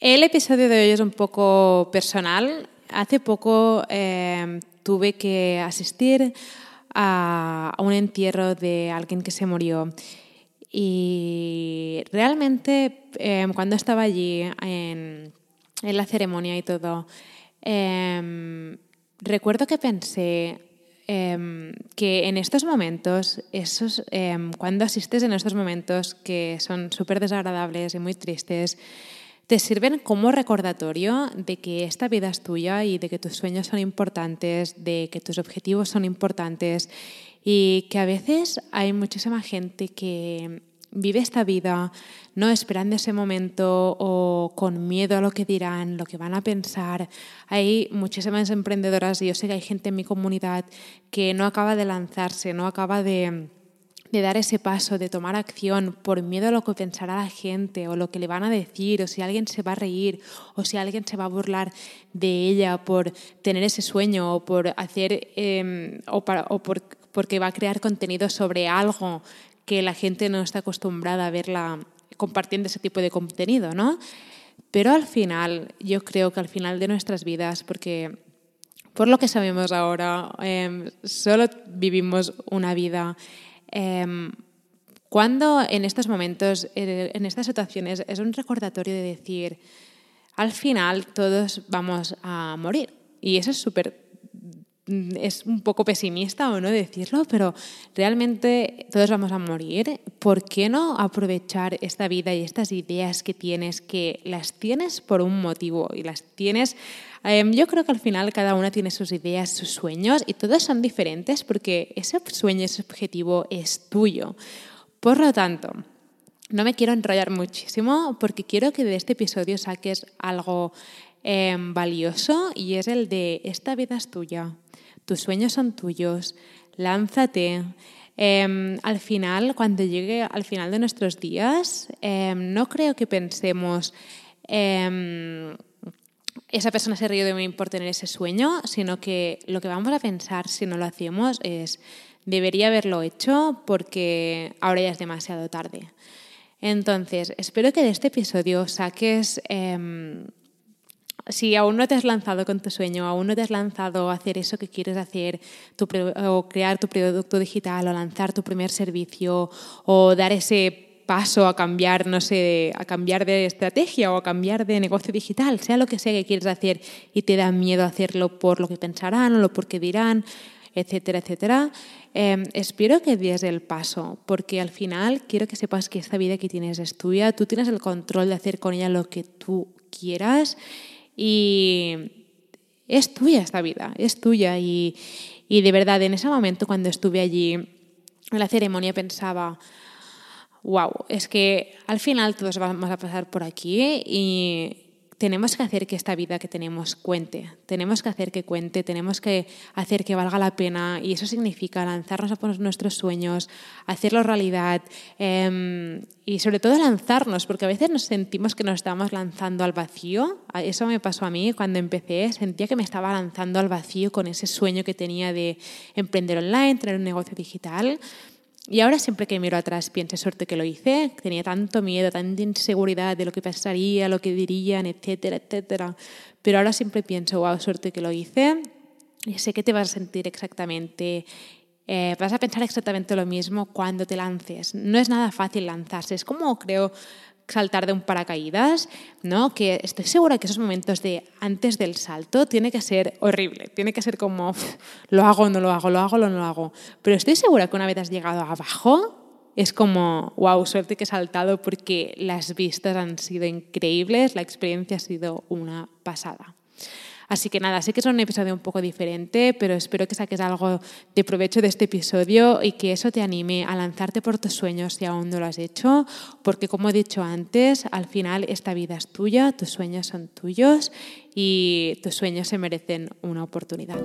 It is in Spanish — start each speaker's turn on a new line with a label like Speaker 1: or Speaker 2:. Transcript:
Speaker 1: El episodio de hoy es un poco personal. Hace poco eh, tuve que asistir a, un entierro de alguien que se murió. Y realmente eh, cuando estaba allí en, la ceremonia y todo, em, recuerdo que pensé em, que en estos momentos, esos, em, cuando asistes en estos momentos que son súper desagradables y muy tristes, te sirven como recordatorio de que esta vida es tuya y de que tus sueños son importantes, de que tus objetivos son importantes y que a veces hay muchísima gente que vive esta vida no esperando ese momento o con miedo a lo que dirán, lo que van a pensar. Hay muchísimas emprendedoras y yo sé que hay gente en mi comunidad que no acaba de lanzarse, no acaba de de dar ese paso, de tomar acción por miedo a lo que pensará la gente o lo que le van a decir o si alguien se va a reír o si alguien se va a burlar de ella por tener ese sueño o por hacer em, o, por, porque va a crear contenido sobre algo que la gente no está acostumbrada a verla compartiendo ese tipo de contenido, ¿no? Pero al final, yo creo que al final de nuestras vidas, porque por lo que sabemos ahora, em, solo vivimos una vida Em, cuando en estos momentos, eh, en estas situaciones, es un recordatorio de decir, al final todos vamos a morir. Y eso es súper es un poco pesimista o no decirlo, pero realmente todos vamos a morir. ¿Por qué no aprovechar esta vida y estas ideas que tienes, que las tienes por un motivo y las tienes Em, yo creo que al final cada una tiene sus ideas, sus sueños y todos son diferentes porque ese sueño, ese objetivo es tuyo. Por lo tanto, no me quiero enrollar muchísimo porque quiero que de este episodio saques algo em, valioso y es el de esta vida es tuya, tus sueños son tuyos, lánzate. Em, al final, cuando llegue al final de nuestros días, no creo que pensemos esa persona se rió de mí por tener ese sueño, sino que lo que vamos a pensar si no lo hacemos es, debería haberlo hecho porque ahora ya es demasiado tarde. Entonces, espero que de este episodio saques, em, si aún no te has lanzado con tu sueño, aún no te has lanzado a hacer eso que quieres hacer, o crear tu producto digital, o lanzar tu primer servicio, o dar ese paso a cambiar, no sé, a cambiar de estrategia o a cambiar de negocio digital, sea lo que sea que quieres hacer y te da miedo hacerlo por lo que pensarán o lo porque dirán, etcétera, etcétera, em, espero que des el paso, porque al final quiero que sepas que esta vida que tienes es tuya, tú tienes el control de hacer con ella lo que tú quieras y es tuya esta vida, es tuya. Y, y de verdad en ese momento cuando estuve allí en la ceremonia pensaba, wow, es que al final todos vamos a pasar por aquí y tenemos que hacer que esta vida que tenemos cuente, tenemos que hacer que cuente, tenemos que hacer que valga la pena y eso significa lanzarnos a por nuestros sueños, hacerlo realidad em, y sobre todo lanzarnos, porque a veces nos sentimos que nos estamos lanzando al vacío. Eso me pasó a mí cuando empecé, sentía que me estaba lanzando al vacío con ese sueño que tenía de emprender online, tener un negocio digital. Y ahora siempre que miro atrás pienso, suerte que lo hice, tenía tanto miedo, tanta inseguridad de lo que pasaría, lo que dirían, etcétera, etcétera. Pero ahora siempre pienso, wow, suerte que lo hice. Y sé que te vas a sentir exactamente, eh, vas a pensar exactamente lo mismo cuando te lances. No es nada fácil lanzarse, es como creo saltar de un paracaídas, ¿no? Que estoy segura que esos momentos de antes del salto tiene que ser horrible, tiene que ser como lo hago, no lo hago, lo hago, no lo hago. Pero estoy segura que una vez has llegado abajo, es como, wow, suerte que he saltado porque las vistas han sido increíbles, la experiencia ha sido una pasada. Así que nada, sé que es un episodio un poco diferente, pero espero que saques algo de provecho de este episodio y que eso te anime a lanzarte por tus sueños si aún no lo has hecho, porque como he dicho antes, al final esta vida es tuya, tus sueños son tuyos y tus sueños se merecen una oportunidad.